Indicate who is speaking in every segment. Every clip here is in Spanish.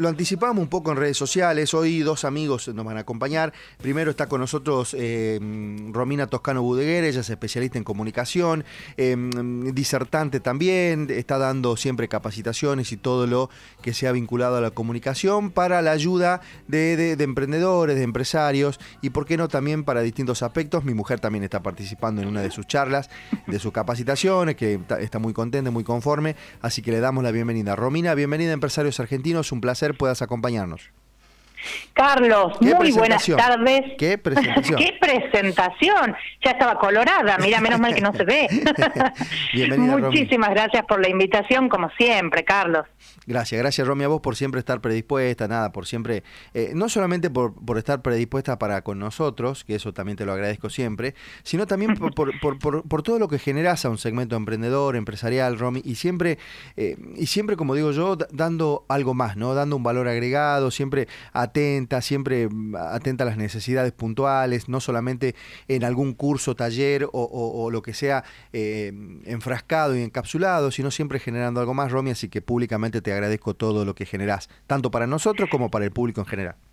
Speaker 1: lo anticipamos un poco en redes sociales. Hoy dos amigos nos van a acompañar. Primero está con nosotros eh, Romina Toscano Budeguer, ella es especialista en comunicación, eh, disertante también, está dando siempre capacitaciones y todo lo que sea vinculado a la comunicación para la ayuda de, emprendedores, de empresarios y, por qué no, también para distintos aspectos. Mi mujer también está participando en una de sus charlas, de sus capacitaciones, que está muy contenta, muy conforme. Así que le damos la bienvenida. Romina, bienvenida a Empresarios Argentinos. Un placer puedas acompañarnos.
Speaker 2: Carlos, muy buenas tardes.
Speaker 1: ¿Qué presentación?
Speaker 2: ¿Qué presentación? Ya estaba colorada, mira, menos mal que no se ve. Muchísimas gracias por la invitación, como siempre, Carlos.
Speaker 1: Gracias, gracias Romy a vos por siempre estar predispuesta, nada, por siempre, eh, no solamente por, por, estar predispuesta para con nosotros, que eso también te lo agradezco siempre, sino también por, por, por todo lo que generas a un segmento emprendedor, empresarial, Romy, y siempre, eh, y siempre, como digo yo, dando algo más, ¿no? Dando un valor agregado, siempre atenta, siempre mm, atenta a las necesidades puntuales, no solamente en algún curso, taller o, lo que sea eh, enfrascado y encapsulado, sino siempre generando algo más, Romy, así que públicamente te agradezco todo lo que generás, tanto para nosotros como para el público en general.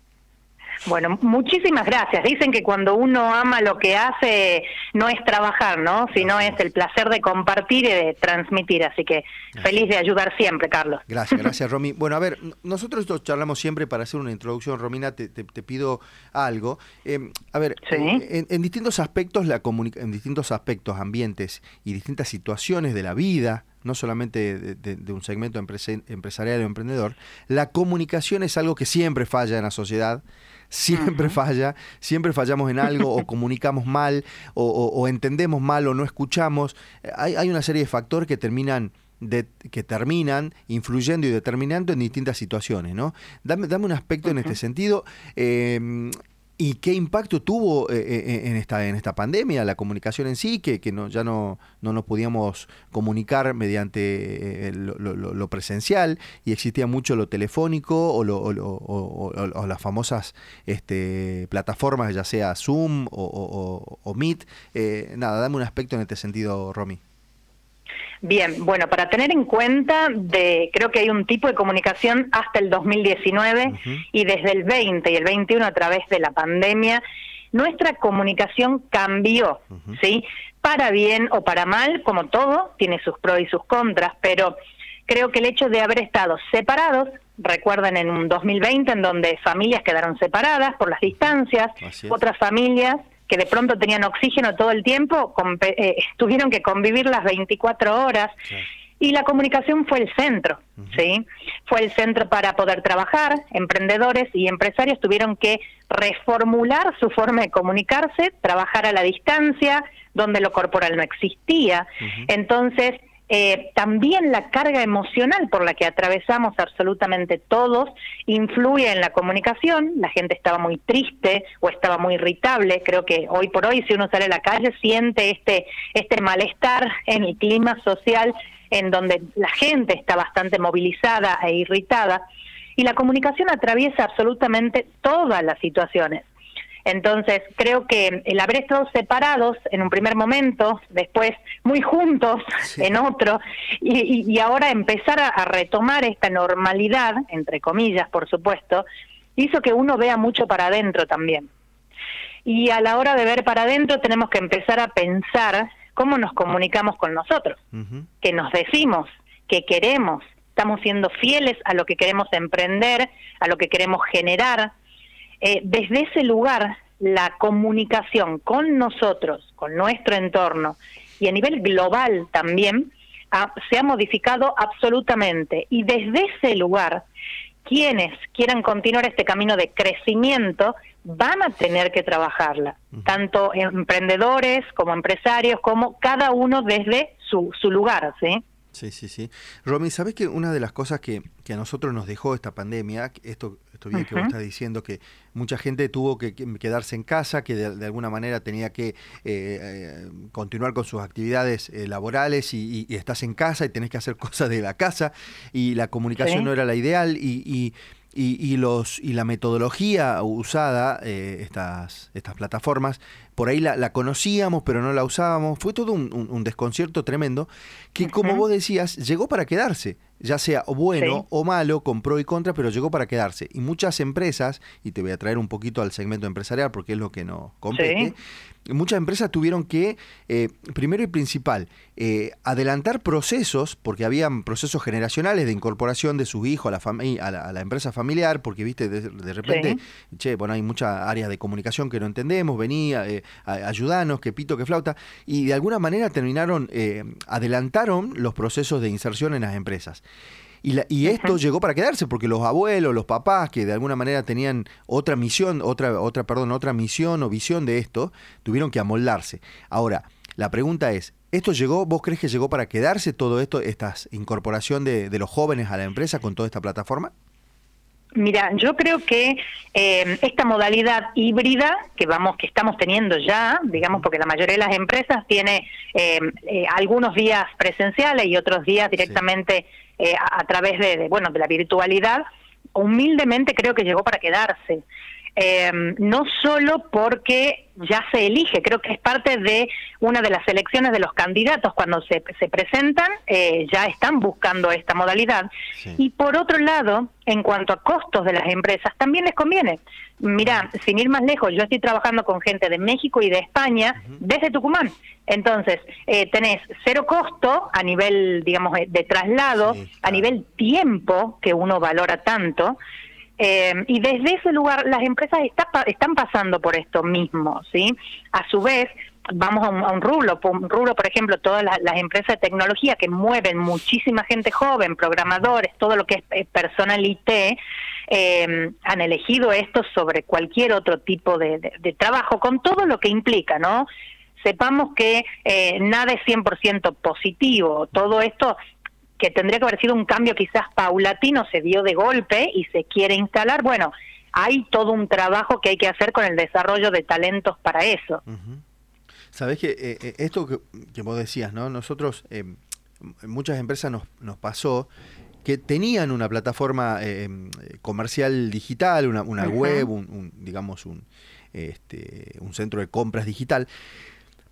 Speaker 2: Bueno, muchísimas gracias. Dicen que cuando uno ama lo que hace no es trabajar, ¿no? Sino es el placer de compartir y de transmitir. Así que feliz de ayudar siempre, Carlos.
Speaker 1: Gracias, gracias, Romy. Bueno, a ver, nosotros charlamos siempre para hacer una introducción. Romina, te, pido algo. Em, a ver, eh, en, distintos aspectos, la en distintos aspectos, ambientes y distintas situaciones de la vida, no solamente de, un segmento empresarial o emprendedor, la comunicación es algo que siempre falla en la sociedad siempre falla, siempre fallamos en algo o comunicamos mal o, entendemos mal o no escuchamos. Hay, hay, una serie de factores que terminan... De, que terminan influyendo y determinando en distintas situaciones, ¿no? Dame, dame un aspecto en este sentido. Eh, ¿Y qué impacto tuvo eh, eh, en, esta, en esta pandemia la comunicación en sí, que, que no, ya no, no nos podíamos comunicar mediante eh, lo, presencial y existía mucho lo telefónico o, o, las famosas este, plataformas, ya sea Zoom o, Meet? nada, dame un aspecto en este sentido, Romy.
Speaker 2: Bien, bueno, para tener en cuenta, de, creo que hay un tipo de comunicación hasta el 2019 y desde el 20 y el 21 a través de la pandemia, nuestra comunicación cambió, ¿sí? Para bien o para mal, como todo, tiene sus pros y sus contras, pero creo que el hecho de haber estado separados, recuerden en un 2020 en donde familias quedaron separadas por las distancias, otras familias que de pronto tenían oxígeno todo el tiempo, eh, tuvieron que convivir las 24 horas. Y la comunicación fue el centro, ¿sí? Fue el centro para poder trabajar. Emprendedores y empresarios tuvieron que reformular su forma de comunicarse, trabajar a la distancia, donde lo corporal no existía. Entonces, eh, también la carga emocional por la que atravesamos absolutamente todos influye en la comunicación. La gente estaba muy triste o estaba muy irritable. Creo que hoy por hoy, si uno sale a la calle, siente este, este malestar en el clima social en donde la gente está bastante movilizada e irritada. Y la comunicación atraviesa absolutamente todas las situaciones. Entonces, creo que el haber estado separados en un primer momento, después muy juntos en otro, y, ahora empezar a, retomar esta normalidad, entre comillas, por supuesto, hizo que uno vea mucho para adentro también. Y a la hora de ver para adentro tenemos que empezar a pensar cómo nos comunicamos con nosotros, qué nos decimos, qué queremos, estamos siendo fieles a lo que queremos emprender, a lo que queremos generar, eh, desde ese lugar la comunicación con nosotros, con nuestro entorno y a nivel global también se ha modificado absolutamente. Y desde ese lugar, quienes quieran continuar este camino de crecimiento van a tener que trabajarla, tanto emprendedores como empresarios, como cada uno desde su, su lugar, ¿sí?
Speaker 1: Sí, sí, sí. Romy, ¿sabes que una de las cosas que, que, a nosotros nos dejó esta pandemia, esto, esto bien que vos estás diciendo, que mucha gente tuvo que, quedarse en casa, que de, alguna manera tenía que eh, eh, continuar con sus actividades eh, laborales y, estás en casa y tenés que hacer cosas de la casa y la comunicación no era la ideal y, y, los, y la metodología usada, estas, estas plataformas, por ahí la, conocíamos, pero no la usábamos. Fue todo un, desconcierto tremendo que, como vos decías, llegó para quedarse, ya sea bueno o malo, con pro y contra, pero llegó para quedarse. Y muchas empresas, y te voy a traer un poquito al segmento empresarial porque es lo que nos compete, muchas empresas tuvieron que, eh, primero y principal, eh, adelantar procesos, porque habían procesos generacionales de incorporación de sus hijos a la, familia, a la, empresa familiar, porque, viste, de, repente, che, bueno, hay muchas áreas de comunicación que no entendemos, venía, eh, ayudanos, que pito, que flauta, y de alguna manera terminaron, eh, adelantaron los procesos de inserción en las empresas. Y, esto llegó para quedarse porque los abuelos, los papás que de alguna manera tenían otra misión, otra, otra, perdón, otra misión o visión de esto, tuvieron que amoldarse. Ahora, la pregunta es, ¿esto llegó, vos crees que llegó para quedarse todo esto, esta incorporación de, los jóvenes a la empresa con toda esta plataforma?
Speaker 2: Mira, yo creo que eh, esta modalidad híbrida que vamos, que estamos teniendo ya, digamos, porque la mayoría de las empresas tiene eh, eh, algunos días presenciales y otros días directamente eh, a, través de, bueno, de la virtualidad, humildemente creo que llegó para quedarse. Eh, no solo porque ya se elige, creo que es parte de una de las elecciones de los candidatos cuando se, se presentan, eh, ya están buscando esta modalidad. Y por otro lado, en cuanto a costos de las empresas, también les conviene. Mira, sin ir más lejos, yo estoy trabajando con gente de México y de España desde Tucumán. Entonces, eh, tenés cero costo a nivel, digamos, de traslado, a nivel tiempo, que uno valora tanto, eh, y desde ese lugar las empresas están pasando por esto mismo, ¿sí? A su vez, vamos a un, rubro, un rubro, por ejemplo, todas las, empresas de tecnología que mueven muchísima gente joven, programadores, todo lo que es personal IT, eh, han elegido esto sobre cualquier otro tipo de, trabajo, con todo lo que implica, ¿no? Sepamos que eh, nada es 100% positivo, todo esto que tendría que haber sido un cambio quizás paulatino, se dio de golpe y se quiere instalar, bueno, hay todo un trabajo que hay que hacer con el desarrollo de talentos para eso.
Speaker 1: Sabes que eh, eh, esto que, vos decías, ¿no? Nosotros, eh, muchas empresas nos, nos pasó que tenían una plataforma comercial digital, una, una web, un, digamos un, este, un centro de compras digital,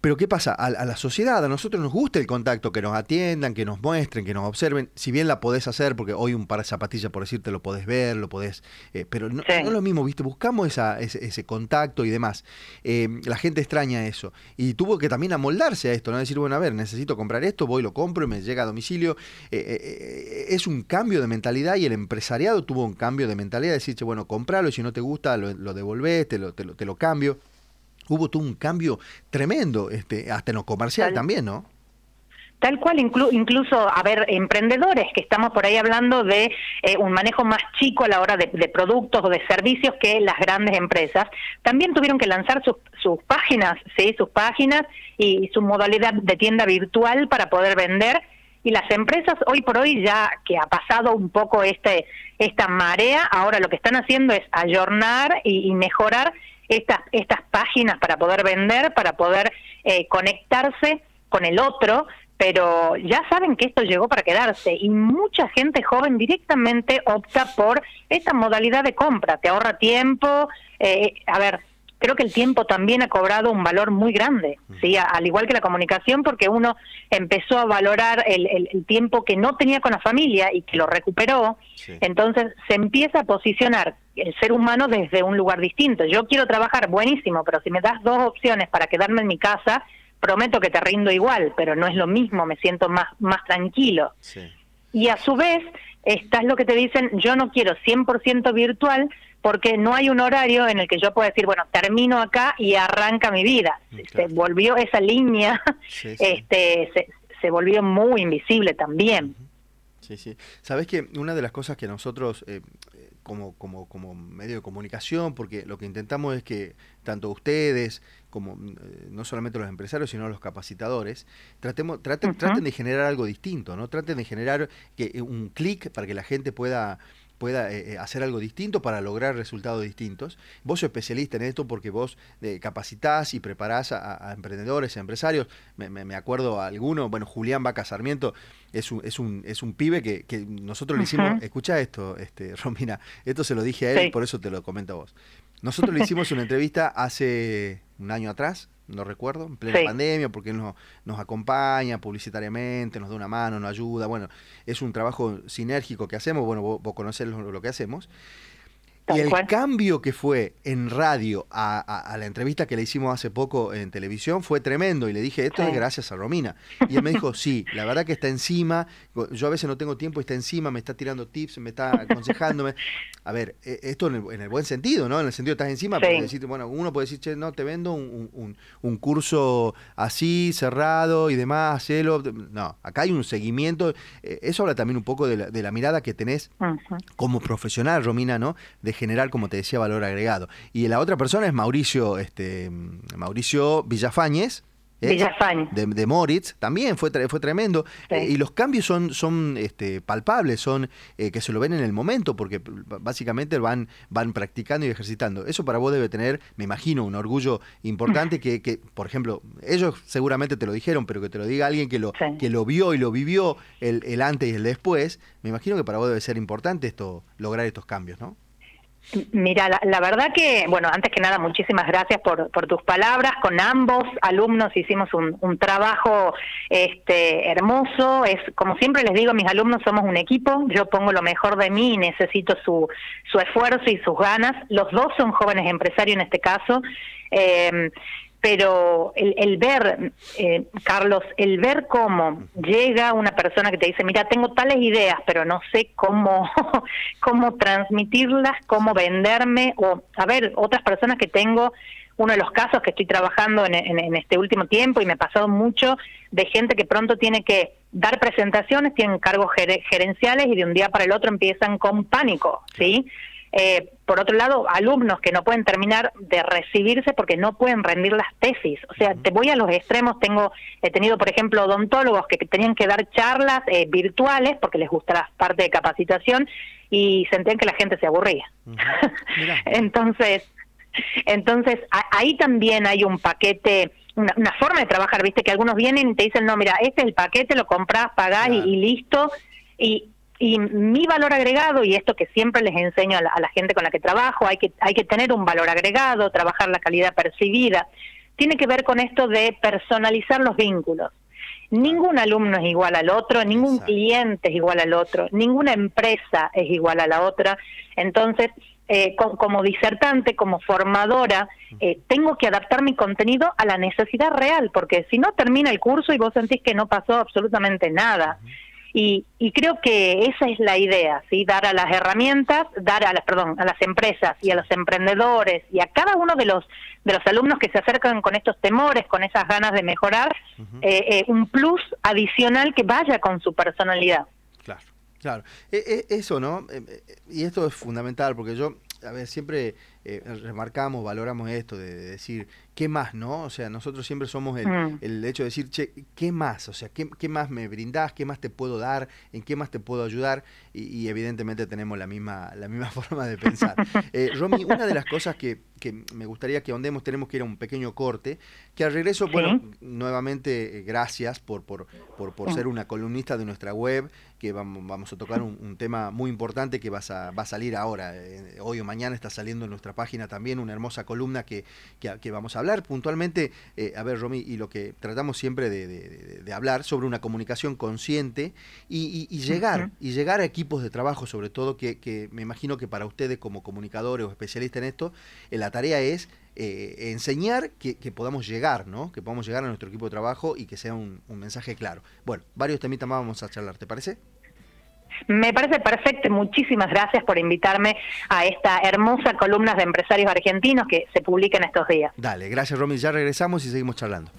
Speaker 1: pero ¿qué pasa? A, la sociedad, a nosotros nos gusta el contacto, que nos atiendan, que nos muestren, que nos observen. Si bien la podés hacer, porque hoy un par de zapatillas, por decirte, lo podés ver, lo podés... Eh, pero no, es lo mismo, ¿viste? Buscamos esa, ese, contacto y demás. Eh, la gente extraña eso. Y tuvo que también amoldarse a esto, ¿no? Decir, bueno, a ver, necesito comprar esto, voy, lo compro y me llega a domicilio. Eh, es un cambio de mentalidad y el empresariado tuvo un cambio de mentalidad, decir, bueno, compralo y si no te gusta, lo, lo devolvés, te lo, te lo, te lo cambio hubo tú un cambio tremendo, este, hasta en lo comercial también, ¿no?
Speaker 2: Tal cual, incluso, a ver, emprendedores, que estamos por ahí hablando de eh, un manejo más chico a la hora de, productos o de servicios que las grandes empresas, también tuvieron que lanzar sus, sus páginas, sí, sus páginas y, su modalidad de tienda virtual para poder vender. Y las empresas hoy por hoy ya que ha pasado un poco este esta marea, ahora lo que están haciendo es ayornar y mejorar estas, estas páginas para poder vender, para poder eh, conectarse con el otro, pero ya saben que esto llegó para quedarse y mucha gente joven directamente opta por esta modalidad de compra, te ahorra tiempo, eh, a ver, creo que el tiempo también ha cobrado un valor muy grande, ¿sí? al igual que la comunicación, porque uno empezó a valorar el, el, tiempo que no tenía con la familia y que lo recuperó, entonces se empieza a posicionar el ser humano desde un lugar distinto. Yo quiero trabajar buenísimo, pero si me das dos opciones para quedarme en mi casa, prometo que te rindo igual, pero no es lo mismo, me siento más, más tranquilo. Y a su vez, estás lo que te dicen, yo no quiero 100% virtual, porque no hay un horario en el que yo pueda decir, bueno, termino acá y arranca mi vida. Se volvió esa línea, este se, se, volvió muy invisible también.
Speaker 1: Sí, sí. Sabes que una de las cosas que nosotros, eh, como, como, como medio de comunicación, porque lo que intentamos es que tanto ustedes como eh, no solamente los empresarios, sino los capacitadores, tratemos, traten, traten de generar algo distinto, ¿no? Traten de generar que, un clic para que la gente pueda pueda eh, eh, hacer algo distinto para lograr resultados distintos. Vos sos especialista en esto porque vos eh, capacitás y preparás a, emprendedores, a empresarios. Me, me, acuerdo a alguno, bueno, Julián Vaca Sarmiento es un, es un, es un pibe que, que nosotros le hicimos, escucha esto, este, Romina, esto se lo dije a él por eso te lo comento a vos. Nosotros le hicimos una entrevista hace un año atrás, no recuerdo, en plena pandemia, porque nos, nos acompaña publicitariamente, nos da una mano, nos ayuda. Bueno, es un trabajo sinérgico que hacemos, bueno, vos, vos conocés lo, que hacemos. Y el cambio que fue en radio a, la entrevista que le hicimos hace poco en televisión fue tremendo. Y le dije, esto es gracias a Romina. Y él me dijo, sí, la verdad que está encima. Yo a veces no tengo tiempo, está encima, me está tirando tips, me está aconsejándome. A ver, e, esto en el, buen sentido, ¿no? En el sentido estás encima, decir, bueno, uno puede decir, che, no, te vendo un, curso así, cerrado y demás, cielo. No, acá hay un seguimiento. E, eso habla también un poco de la, mirada que tenés como profesional, Romina, ¿no? De generar, como te decía, valor agregado. Y la otra persona es Mauricio, este, Mauricio Villafañez, ¿eh? De, Moritz, también fue, fue tremendo. Eh, y los cambios son, son este, palpables, son eh, que se lo ven en el momento, porque básicamente van, van practicando y ejercitando. Eso para vos debe tener, me imagino, un orgullo importante que, que por ejemplo, ellos seguramente te lo dijeron, pero que te lo diga alguien que lo, que lo vio y lo vivió el, el antes y el después, me imagino que para vos debe ser importante esto, lograr estos cambios, ¿no?
Speaker 2: Mira, la, verdad que, bueno, antes que nada, muchísimas gracias por, por tus palabras. Con ambos alumnos hicimos un, un, trabajo este, hermoso. Es como siempre les digo, mis alumnos somos un equipo. Yo pongo lo mejor de mí y necesito su, su esfuerzo y sus ganas. Los dos son jóvenes empresarios en este caso. Eh, pero el, ver, eh, Carlos, el ver cómo llega una persona que te dice, mira, tengo tales ideas, pero no sé cómo, cómo transmitirlas, cómo venderme, o a ver, otras personas que tengo, uno de los casos que estoy trabajando en, este último tiempo y me ha pasado mucho de gente que pronto tiene que dar presentaciones, tienen cargos gerenciales y de un día para el otro empiezan con pánico, ¿sí? Eh, por otro lado, alumnos que no pueden terminar de recibirse porque no pueden rendir las tesis. O sea, te voy a los extremos. Tengo, he tenido, por ejemplo, odontólogos que tenían que dar charlas eh, virtuales porque les gusta la parte de capacitación y sentían que la gente se aburría. entonces, entonces ahí también hay un paquete. Una, forma de trabajar, viste, que algunos vienen y te dicen, no, mira, este es el paquete, lo compras, pagás y, y listo. Y, y mi valor agregado, y esto que siempre les enseño a la, gente con la que trabajo, hay que, hay que tener un valor agregado, trabajar la calidad percibida, tiene que ver con esto de personalizar los vínculos. Ningún alumno es igual al otro, ningún cliente es igual al otro, ninguna empresa es igual a la otra. Entonces, eh, como disertante, como formadora, eh, tengo que adaptar mi contenido a la necesidad real, porque si no termina el curso y vos sentís que no pasó absolutamente nada. Y, creo que esa es la idea, ¿sí? dar a las herramientas, dar a las, perdón, a las empresas y a los emprendedores y a cada uno de los de los alumnos que se acercan con estos temores, con esas ganas de mejorar, eh, eh, un plus adicional que vaya con su personalidad.
Speaker 1: Claro, claro. E, e, eso, ¿no? E, y esto es fundamental porque yo, a ver, siempre eh, remarcamos, valoramos esto de, decir, ¿qué más, no? O sea, nosotros siempre somos el, mm. el hecho de decir, che, ¿qué más? O sea, ¿qué, ¿qué, más me brindás? ¿Qué más te puedo dar? ¿En qué más te puedo ayudar? Y, evidentemente tenemos la misma, la misma forma de pensar. Eh, Romy, una de las cosas que, que, me gustaría que ahondemos, tenemos que ir a un pequeño corte, que al regreso, bueno, nuevamente eh, gracias por, por, por, por ser una columnista de nuestra web, que vamos, vamos a tocar un, tema muy importante que vas a, va a salir ahora, hoy o mañana está saliendo en nuestra página también una hermosa columna que, que, vamos a hablar puntualmente. Eh, a ver, Romy, y lo que tratamos siempre de, hablar sobre una comunicación consciente y, llegar, y llegar a equipos de trabajo, sobre todo, que, que, me imagino que para ustedes como comunicadores o especialistas en esto, eh, la tarea es eh, enseñar que, podamos llegar, ¿no? Que podamos llegar a nuestro equipo de trabajo y que sea un, un mensaje claro. Bueno, varios temitas más vamos a charlar, ¿te parece?
Speaker 2: Me parece perfecto. Muchísimas gracias por invitarme a esta hermosa columna de empresarios argentinos que se publican estos días.
Speaker 1: Dale, gracias Romy. Ya regresamos y seguimos charlando.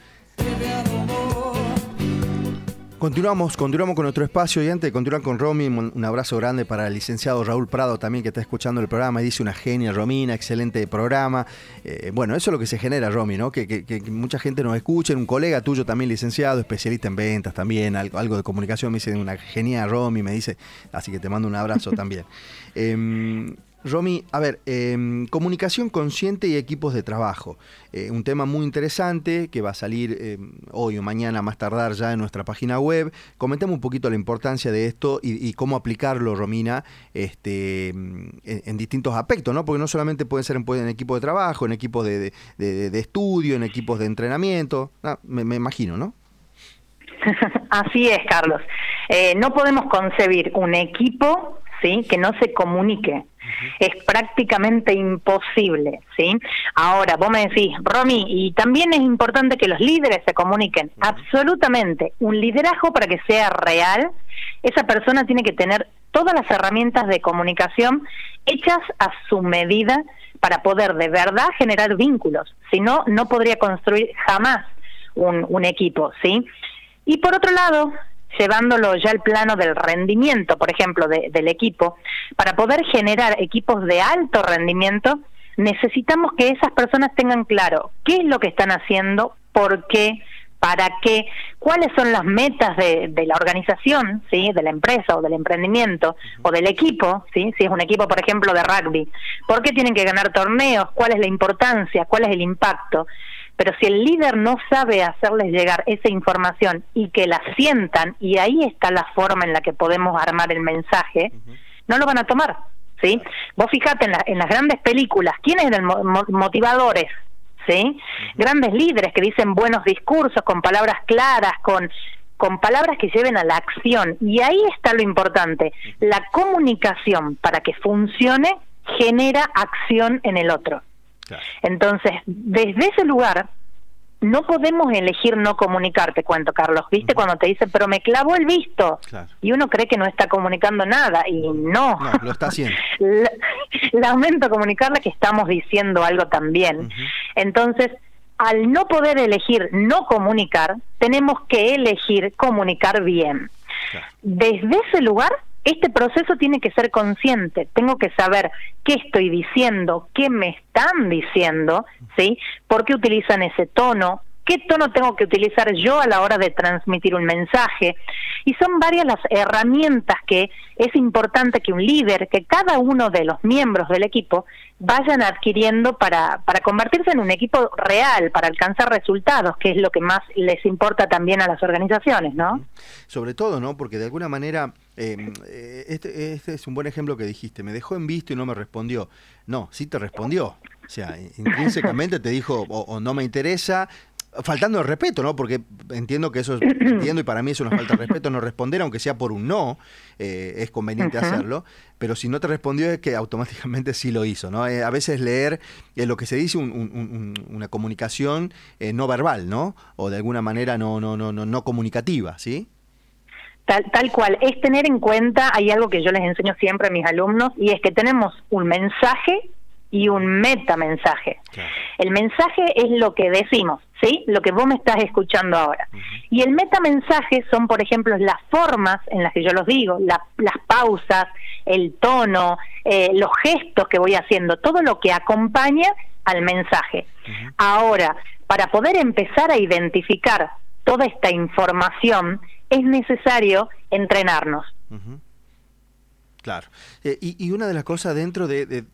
Speaker 1: Continuamos, continuamos con nuestro espacio y antes de continuar con Romy, un abrazo grande para el licenciado Raúl Prado también que está escuchando el programa y dice una genia Romina, excelente programa. Eh, bueno, eso es lo que se genera, Romy, ¿no? Que, mucha gente nos escuche, un colega tuyo también licenciado, especialista en ventas también, algo, algo de comunicación, me dice una genia Romy, me dice, así que te mando un abrazo también. Em, Romy, a ver, em, comunicación consciente y equipos de trabajo. Eh, un tema muy interesante que va a salir em, hoy o mañana más tardar ya en nuestra página web. Comentemos un poquito la importancia de esto y, cómo aplicarlo, Romina, este, en, distintos aspectos, ¿no? Porque no solamente puede ser en, equipos de trabajo, en equipos de, estudio, en equipos de entrenamiento. Ah, me, me imagino, ¿no?
Speaker 2: Así es, Carlos. Eh, no podemos concebir un equipo ¿sí? que no se comunique. Es prácticamente imposible, ¿sí? Ahora, vos me decís, Romy, y también es importante que los líderes se comuniquen. Absolutamente. Un liderazgo para que sea real, esa persona tiene que tener todas las herramientas de comunicación hechas a su medida para poder de verdad generar vínculos. Si no, no podría construir jamás un, un equipo, ¿sí? Y por otro lado, llevándolo ya al plano del rendimiento, por ejemplo, del equipo, para poder generar equipos de alto rendimiento, necesitamos que esas personas tengan claro qué es lo que están haciendo, por qué, para qué, cuáles son las metas de, la organización, ¿sí? de la empresa o del emprendimiento o del equipo, ¿sí? si es un equipo, por ejemplo, de rugby, por qué tienen que ganar torneos, cuál es la importancia, cuál es el impacto. Pero si el líder no sabe hacerles llegar esa información y que la sientan, y ahí está la forma en la que podemos armar el mensaje, no lo van a tomar. ¿sí? Vos fijate en, en las grandes películas, ¿quiénes eran motivadores? ¿sí? Grandes líderes que dicen buenos discursos, con palabras claras, con, con palabras que lleven a la acción. Y ahí está lo importante. La comunicación, para que funcione, genera acción en el otro. Entonces, desde ese lugar, no podemos elegir no comunicar, te cuento, Carlos. ¿Viste cuando te dice, pero me clavó el visto? Y uno cree que no está comunicando nada, y no.
Speaker 1: No, lo está haciendo.
Speaker 2: Lamento comunicarle que estamos diciendo algo también. Entonces, al no poder elegir no comunicar, tenemos que elegir comunicar bien. Desde ese lugar este proceso tiene que ser consciente, tengo que saber qué estoy diciendo, qué me están diciendo, ¿sí? ¿Por qué utilizan ese tono? ¿Qué tono tengo que utilizar yo a la hora de transmitir un mensaje? Y son varias las herramientas que es importante que un líder, que cada uno de los miembros del equipo vayan adquiriendo para, para convertirse en un equipo real, para alcanzar resultados, que es lo que más les importa también a las organizaciones, ¿no?
Speaker 1: Sobre todo, ¿no? Porque de alguna manera, eh, este, este, es un buen ejemplo que dijiste, me dejó en visto y no me respondió. No, sí te respondió. O sea, intrínsecamente te dijo, o no me interesa, faltando el respeto, ¿no? Porque entiendo que eso es, entiendo y para mí es una falta de respeto no responder, aunque sea por un no, eh, es conveniente hacerlo, pero si no te respondió es que automáticamente sí lo hizo, ¿no? Eh, a veces leer eh, lo que se dice una comunicación no verbal, ¿no? O de alguna manera no, no, no, no, no comunicativa, ¿sí?
Speaker 2: Tal, tal cual, es tener en cuenta, hay algo que yo les enseño siempre a mis alumnos, y es que tenemos un mensaje y un metamensaje. El mensaje es lo que decimos, ¿sí? Lo que vos me estás escuchando ahora. Y el metamensaje son, por ejemplo, las formas en las que yo los digo, las pausas, el tono, eh, los gestos que voy haciendo, todo lo que acompaña al mensaje. Ahora, para poder empezar a identificar toda esta información, es necesario entrenarnos.
Speaker 1: Claro. Eh, y, una de las cosas dentro de, de,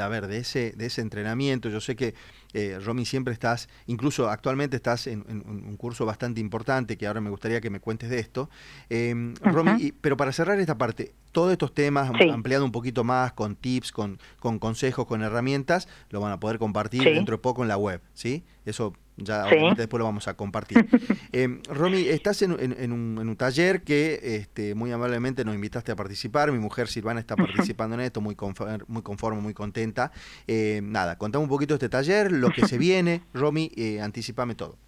Speaker 1: a ver, de ese, de ese entrenamiento, yo sé que eh, Romy siempre estás, incluso actualmente estás en, un curso bastante importante, que ahora me gustaría que me cuentes de esto. Eh, Romy, pero para cerrar esta parte, todos estos temas, ampliando un poquito más, con tips, con, con consejos, con herramientas, lo van a poder compartir dentro de poco en la web, ¿sí? Eso ya después lo vamos a compartir. eh, Romy, estás en, un, taller que este, muy amablemente nos invitaste a participar. Mi mujer Silvana está participando en esto, muy, conforme, muy conforme, muy contenta. Eh, nada, contame un poquito de este taller, lo que se viene. Romy, eh, anticipame todo.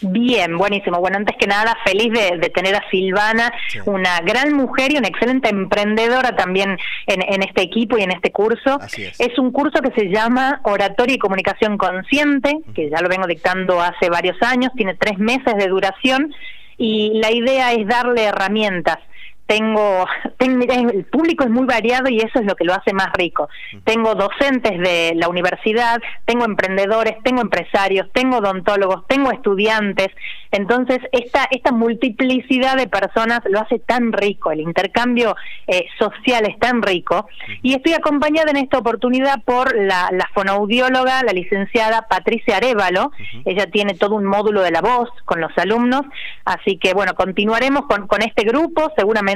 Speaker 2: Bien, buenísimo. Bueno, antes que nada, feliz de, tener a Silvana, una gran mujer y una excelente emprendedora también en, este equipo y en este curso. es. un curso que se llama Oratoria y Comunicación Consciente, que ya lo vengo dictando hace varios años, tiene tres meses de duración y la idea es darle herramientas tengo, el público es muy variado y eso es lo que lo hace más rico. Tengo docentes de la universidad, tengo emprendedores, tengo empresarios, tengo odontólogos, tengo estudiantes, Entonces, esta, esta multiplicidad de personas lo hace tan rico, el intercambio eh, social es tan rico. Y estoy acompañada en esta oportunidad por la, la fonoaudióloga, la licenciada Patricia Arevalo. Ella tiene todo un módulo de la voz con los alumnos. Así que, bueno, continuaremos con, con este grupo. Seguramente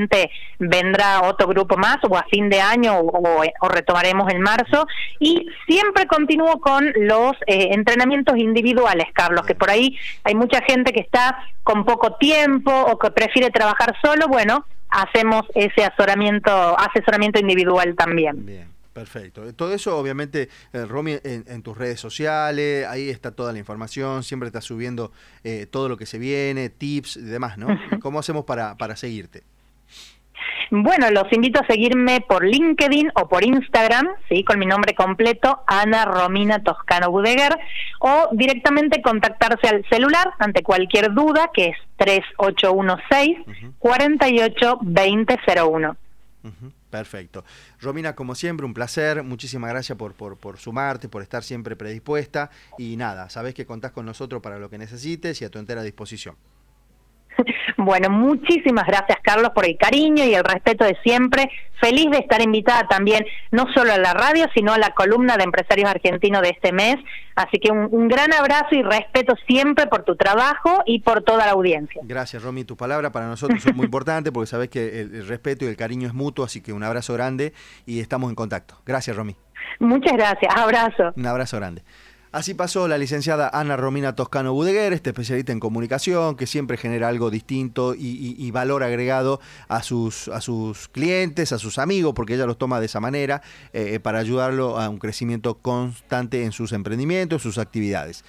Speaker 2: vendrá otro grupo más o a fin de año o, o retomaremos en marzo. Y siempre continúo con los eh, entrenamientos individuales, Carlos, que por ahí hay mucha gente que está con poco tiempo o que prefiere trabajar solo. Bueno, hacemos ese asesoramiento, asesoramiento individual también.
Speaker 1: Bien. Perfecto. Todo eso, obviamente, eh, Romy, en, tus redes sociales, ahí está toda la información, siempre estás subiendo eh, todo lo que se viene, tips y demás, ¿no? ¿Cómo hacemos para, para seguirte?
Speaker 2: Bueno, los invito a seguirme por LinkedIn o por Instagram, sí, con mi nombre completo, Ana Romina Toscano Budeguer, o directamente contactarse al celular ante cualquier duda, que es 3816 482001.
Speaker 1: Perfecto. Romina, como siempre, un placer. Muchísimas gracias por, por, por, sumarte, por estar siempre predispuesta. Y nada, sabes que contás con nosotros para lo que necesites y a tu entera disposición.
Speaker 2: Bueno, muchísimas gracias Carlos por el cariño y el respeto de siempre. Feliz de estar invitada también no solo a la radio, sino a la columna de empresarios argentinos de este mes. Así que un, gran abrazo y respeto siempre por tu trabajo y por toda la audiencia.
Speaker 1: Gracias Romy, tu palabra para nosotros es muy importante porque sabes que el, el respeto y el cariño es mutuo, así que un abrazo grande y estamos en contacto. Gracias Romy.
Speaker 2: Muchas gracias, abrazo.
Speaker 1: Un abrazo grande. Así pasó la licenciada Ana Romina Toscano Budeguer, este especialista en comunicación, que siempre genera algo distinto y, valor agregado a sus, a sus clientes, a sus amigos, porque ella los toma de esa manera, eh, para ayudarlo a un crecimiento constante en sus emprendimientos, sus actividades.